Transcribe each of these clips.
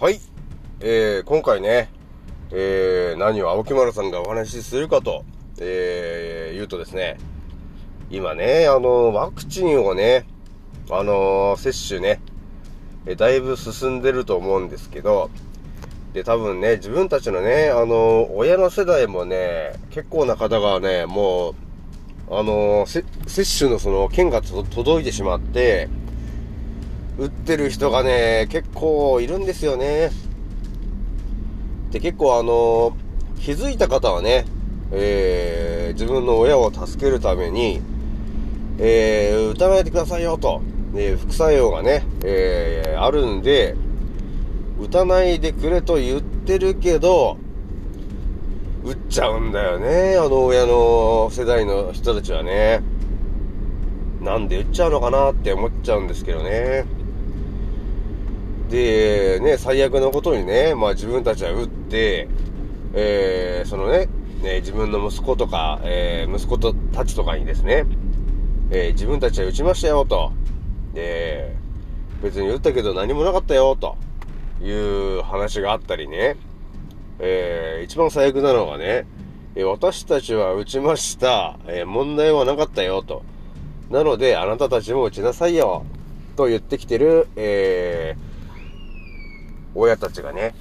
はい。えー、今回ね、えー、何を青木丸さんがお話しするかと、えー、言うとですね、今ね、あの、ワクチンをね、あの接種ね、えだいぶ進んでると思うんですけど、で、多分ね、自分たちのね、あの親の世代もね、結構な方がね、もう、あの接種のその券が届いてしまって、打ってる人がね、結構いるんですよね。で、結構あの、気づいた方はね、えー、自分の親を助けるために、えー、打たないでくださいよと、え副作用がね、えー、あるんで、打たないでくれと言ってるけど、打っちゃうんだよね、あの親の世代の人たちはね。なんで打っちゃうのかなって思っちゃうんですけどね。で、ね、最悪のことにね、まあ自分たちは打って、えー、そのね、ね、自分の息子とか、えー、息子とたちとかにですね、えー、自分たちは打ちましたよ、と。で、別に打ったけど何もなかったよ、という話があったりね、えー、一番最悪なのがね、え私たちは打ちました、え問題はなかったよ、と。なので、あなたたちも打ちなさいよ、と言ってきてる、えー、親たちがね、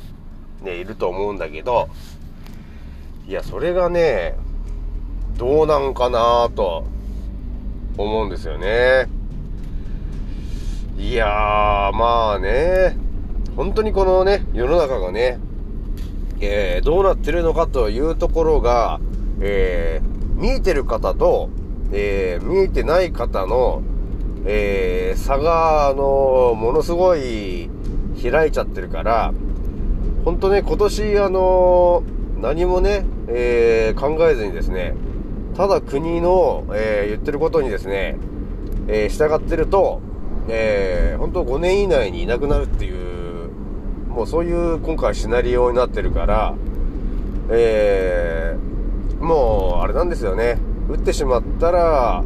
ね、いると思うんだけど、いや、それがね、どうなんかなと思うんですよね。いやー、まあね、本当にこのね、世の中がね、えー、どうなってるのかというところが、えー、見えてる方と、えー、見えてない方の、えー、差が、あのものすごい開いちゃってるから、ほんとね、今年、あの、何もね、えー、考えずにですね、ただ国の、えー、言ってることにですね、えー、従ってると、えー、本当5年以内にいなくなるっていう、もうそういう今回シナリオになってるから、え、もう、あれなんですよね。打ってしまったら、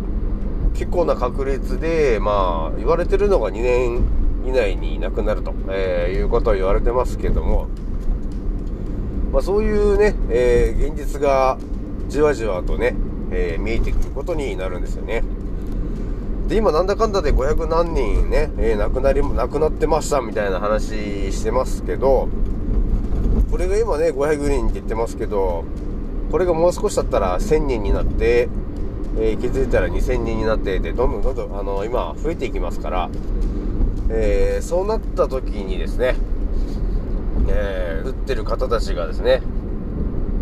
結構な確率で、まあ、言われてるのが2年以内にいなくなると、えー、いうことを言われてますけども、まあ、そういうね、えー、現実がじわじわとね、えー、見えてくることになるんですよね。で、今なんだかんだで500何人ね、えー、亡くなり、亡くなってましたみたいな話してますけど、これが今ね、500人って言ってますけど、これがもう少しだったら1000人になって、えー、気づいたら2000人になってで、どんどんどんどん、あの、今増えていきますから、えー、そうなった時にですね、えー、打ってる方たちがですね、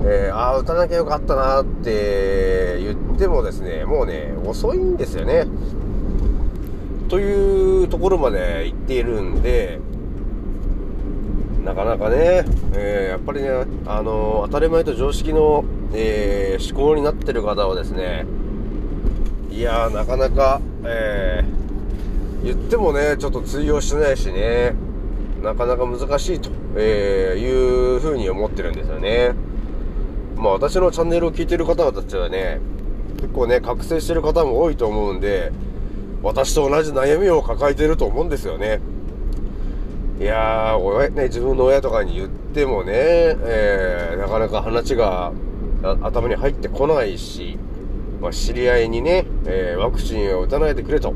えー、ああ、打たなきゃよかったなって言ってもですね、もうね、遅いんですよね。というところまで行っているんで、なかなかね、えー、やっぱりね、あのー、当たり前と常識の、え、思考になってる方はですね、いやー、なかなか、えー、言ってもね、ちょっと通用してないしね、なかなか難しいと、えいうふうに思ってるんですよね。まあ私のチャンネルを聞いてる方たちはね、結構ね、覚醒してる方も多いと思うんで、私と同じ悩みを抱えてると思うんですよね。いやー、親、ね、自分の親とかに言ってもね、えー、なかなか話が頭に入ってこないし、まあ、知り合いにね、えー、ワクチンを打たないでくれと、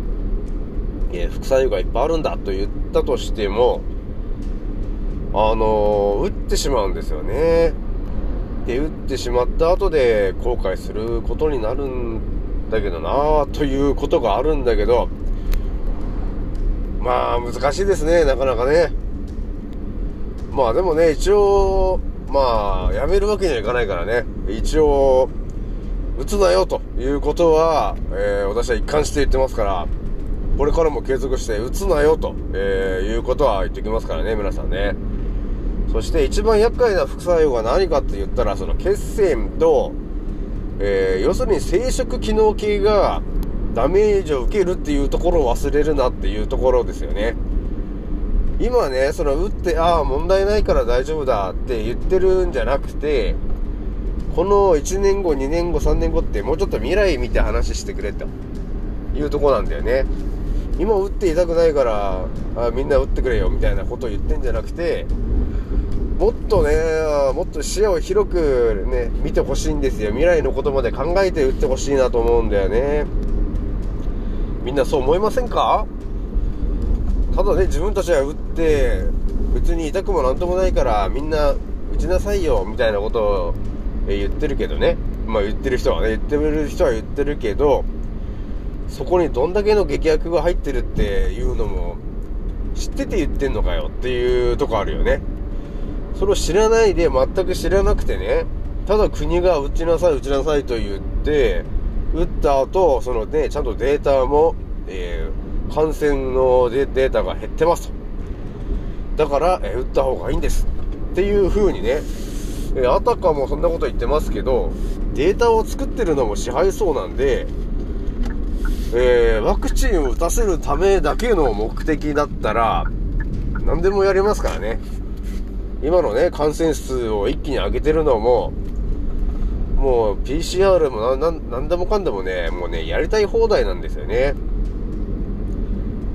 えー、副作用がいっぱいあるんだと言ったとしても、あのー、打ってしまうんですよね。で、打ってしまった後で後悔することになるんだけどなということがあるんだけど、まあ難しいですね、なかなかね。まあでもね、一応、まあ、やめるわけにはいかないからね。一応、打つなよということは、えー、私は一貫して言ってますから、これからも継続して打つなよと、えー、いうことは言ってきますからね、皆さんね。そして一番厄介な副作用が何かって言ったら、その血栓と、えー、要するに生殖機能系がダメージを受けるっていうところを忘れるなっていうところですよね。今ね、その打って、ああ、問題ないから大丈夫だって言ってるんじゃなくて、この1年後、2年後、3年後ってもうちょっと未来見て話してくれというとこなんだよね。今打っていたくないからあみんな打ってくれよみたいなことを言ってんじゃなくてもっとね、もっと視野を広くね、見てほしいんですよ。未来のことまで考えて打ってほしいなと思うんだよね。みんなそう思いませんか？ただね、自分たちは打って、別に痛くもなんともないから、みんな打ちなさいよ、みたいなことを言ってるけどね。まあ言ってる人はね、言ってる人は言ってるけど、そこにどんだけの劇薬が入ってるっていうのも、知ってて言ってんのかよっていうとこあるよね。それを知らないで全く知らなくてね、ただ国が打ちなさい打ちなさいと言って、打った後、そのね、ちゃんとデータも、えー、感染のデータが減ってますと。だから、えー、打った方がいいんです。っていう風にね、え、あたかもそんなこと言ってますけど、データを作ってるのも支配層なんで、えー、ワクチンを打たせるためだけの目的だったら、何でもやりますからね。今のね、感染数を一気に上げてるのも、もう PCR も何でもかんでもね、もうね、やりたい放題なんですよね。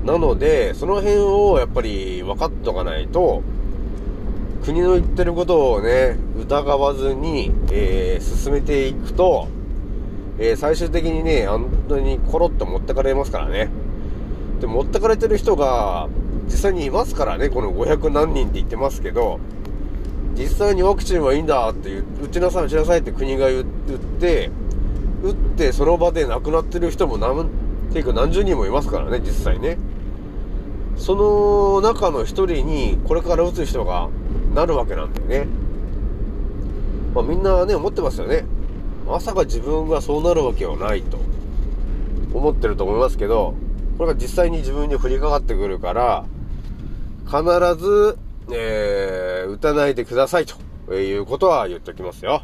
なので、その辺をやっぱり分かっとかないと、国の言ってることをね、疑わずに、えー、進めていくと、えー、最終的にね、本当にコロッと持ってかれますからね。で、持ってかれてる人が、実際にいますからね、この500何人って言ってますけど、実際にワクチンはいいんだって打ちなさい打ちなさいって国が言って打ってその場で亡くなってる人も何ていうか何十人もいますからね実際ね。その中の一人にこれから打つ人がなるわけなんだよね。まあみんなね思ってますよね。まさか自分がそうなるわけはないと思ってると思いますけどこれが実際に自分に降りかかってくるから必ずえー、打たないでくださいということは言っておきますよ。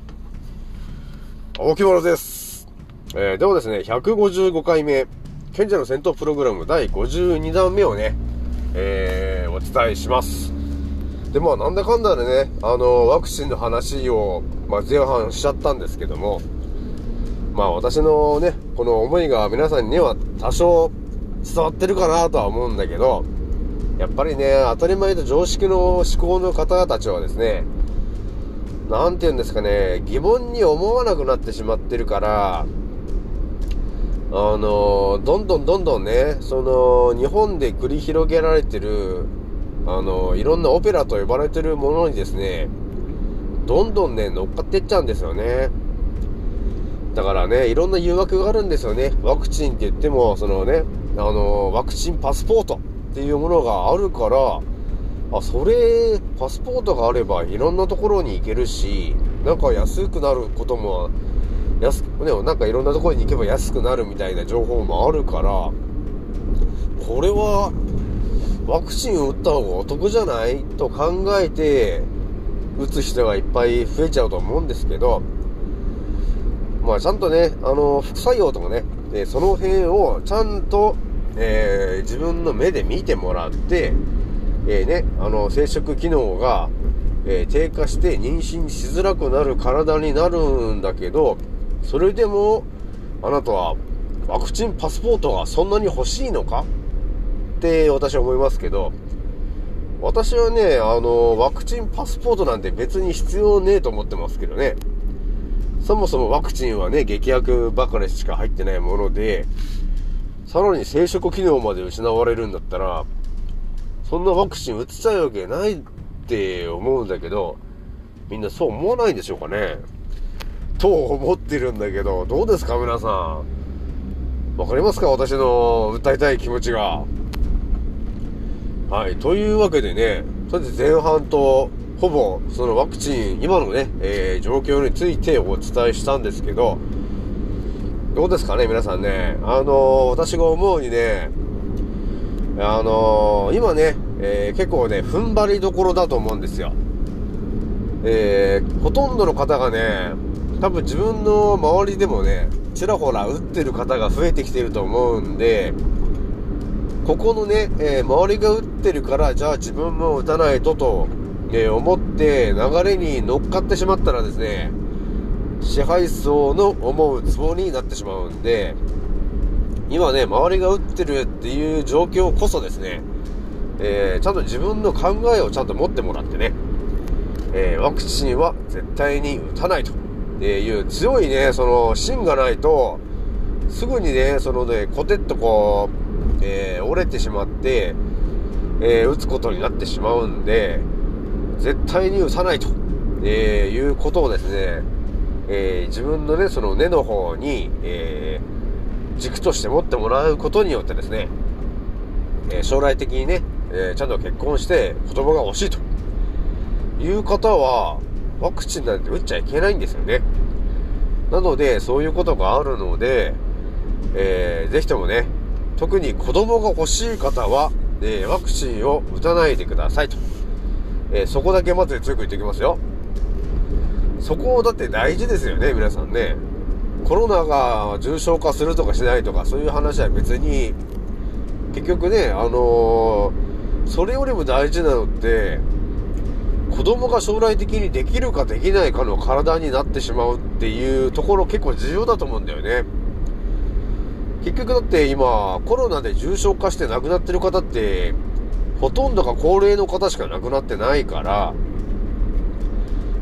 大木物です。えー、ではですね、155回目、賢者の戦闘プログラム第52弾目をね、えー、お伝えします。で、まあ、なんだかんだでね、あの、ワクチンの話を、まあ、前半しちゃったんですけども、まあ、私のね、この思いが皆さんには多少伝わってるかなとは思うんだけど、やっぱりね、当たり前と常識の思考の方たちはですね、なんて言うんですかね、疑問に思わなくなってしまってるから、あの、どんどんどんどんね、その、日本で繰り広げられてる、あの、いろんなオペラと呼ばれてるものにですね、どんどんね、乗っかっていっちゃうんですよね。だからね、いろんな誘惑があるんですよね。ワクチンって言っても、そのね、あの、ワクチンパスポート。っていうものがあるから、あ、それ、パスポートがあればいろんなところに行けるし、なんか安くなることも、安く、ね、なんかいろんなところに行けば安くなるみたいな情報もあるから、これは、ワクチンを打った方がお得じゃない？と考えて、打つ人がいっぱい増えちゃうと思うんですけど、まあちゃんとね、あの、副作用とかね、その辺をちゃんとえー、自分の目で見てもらって、えー、ね、あの、生殖機能が、えー、低下して妊娠しづらくなる体になるんだけど、それでも、あなたはワクチンパスポートがそんなに欲しいのか？って私は思いますけど、私はね、あの、ワクチンパスポートなんて別に必要ねえと思ってますけどね。そもそもワクチンはね、劇薬ばかりしか入ってないもので、さらに生殖機能まで失われるんだったら、そんなワクチン打ちたいわけないって思うんだけど、みんなそう思わないんでしょうかね。と思ってるんだけど、どうですか皆さん。わかりますか私の訴えたい気持ちが。はい。というわけでね、とりあえず前半と、ほぼ、そのワクチン、今のね、えー、状況についてお伝えしたんですけど、どうですかね、皆さんね。あの、私が思うにね、あの、今ね、えー、結構ね、踏ん張りどころだと思うんですよ。えー、ほとんどの方がね、多分自分の周りでもね、ちらほら打ってる方が増えてきてると思うんで、ここのね、えー、周りが打ってるから、じゃあ自分も打たないとと、え、思って流れに乗っかってしまったらですね、支配層の思うツボになってしまうんで、今ね、周りが打ってるっていう状況こそですね、えー、ちゃんと自分の考えをちゃんと持ってもらってね、えー、ワクチンは絶対に打たないと。いう強いね、その芯がないと、すぐにね、そのね、コテッとこう、え、折れてしまって、え、打つことになってしまうんで、絶対に打たないと、えー、いうことをですね、えー、自分のね、その根の方に、えー、軸として持ってもらうことによってですね、えー、将来的にね、えー、ちゃんと結婚して子供が欲しいという方は、ワクチンなんて打っちゃいけないんですよね。なので、そういうことがあるので、えー、ぜひともね、特に子供が欲しい方は、えー、ワクチンを打たないでくださいと。えー、そこだけまず強く言っておきますよ。そこだって大事ですよね、皆さんね。コロナが重症化するとかしないとか、そういう話は別に、結局ね、あのー、それよりも大事なのって、子供が将来的にできるかできないかの体になってしまうっていうところ結構重要だと思うんだよね。結局だって今、コロナで重症化して亡くなってる方って、ほとんどが高齢の方しか亡くなってないから、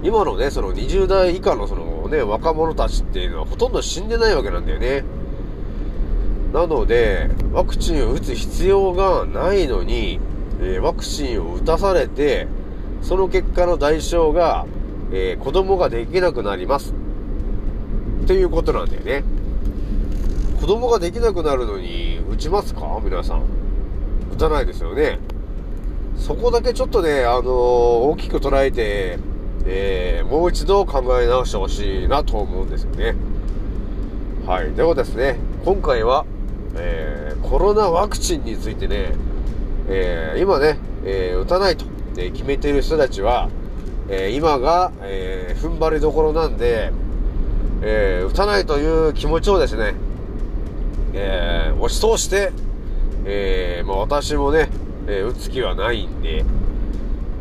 今のね、その20代以下のそのね、若者たちっていうのはほとんど死んでないわけなんだよね。なので、ワクチンを打つ必要がないのに、えー、ワクチンを打たされて、その結果の代償が、えー、子供ができなくなります。っていうことなんだよね。子供ができなくなるのに、打ちますか？皆さん。打たないですよね。そこだけちょっとね、あのー、大きく捉えて、えー、もう一度考え直してほしいなと思うんですよね。はい。ではですね、今回は、えー、コロナワクチンについてね、えー、今ね、えー、打たないと、ね、決めている人たちは、え今が、え踏ん張りどころなんで、え打たないという気持ちをですね、え押し通して、えまあ、私もね、え打つ気はないんで、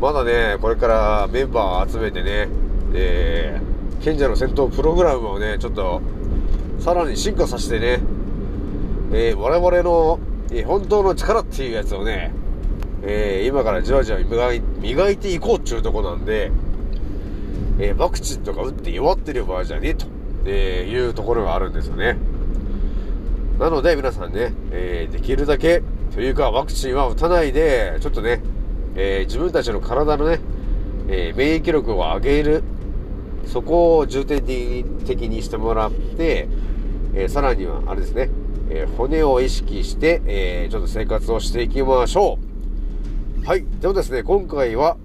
まだね、これからメンバーを集めてね、えー、賢者の戦闘プログラムをね、ちょっと、さらに進化させてね、えー、我々の、えー、本当の力っていうやつをね、えー、今からじわじわ磨い磨いていこうっていうとこなんで、えー、ワクチンとか打って弱ってる場合じゃねえと、えー、いうところがあるんですよね。なので皆さんね、えー、できるだけ、というかワクチンは打たないで、ちょっとね、えー、自分たちの体のね、えー、免疫力を上げる、そこを重点的にしてもらって、えー、さらには、あれですね、え骨を意識して、えちょっと生活をしていきましょう。はい。ではですね、今回は、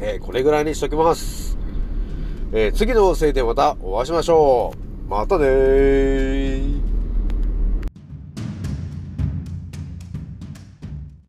えこれぐらいにしときます。え次の音声でまたお会いしましょう。またねー。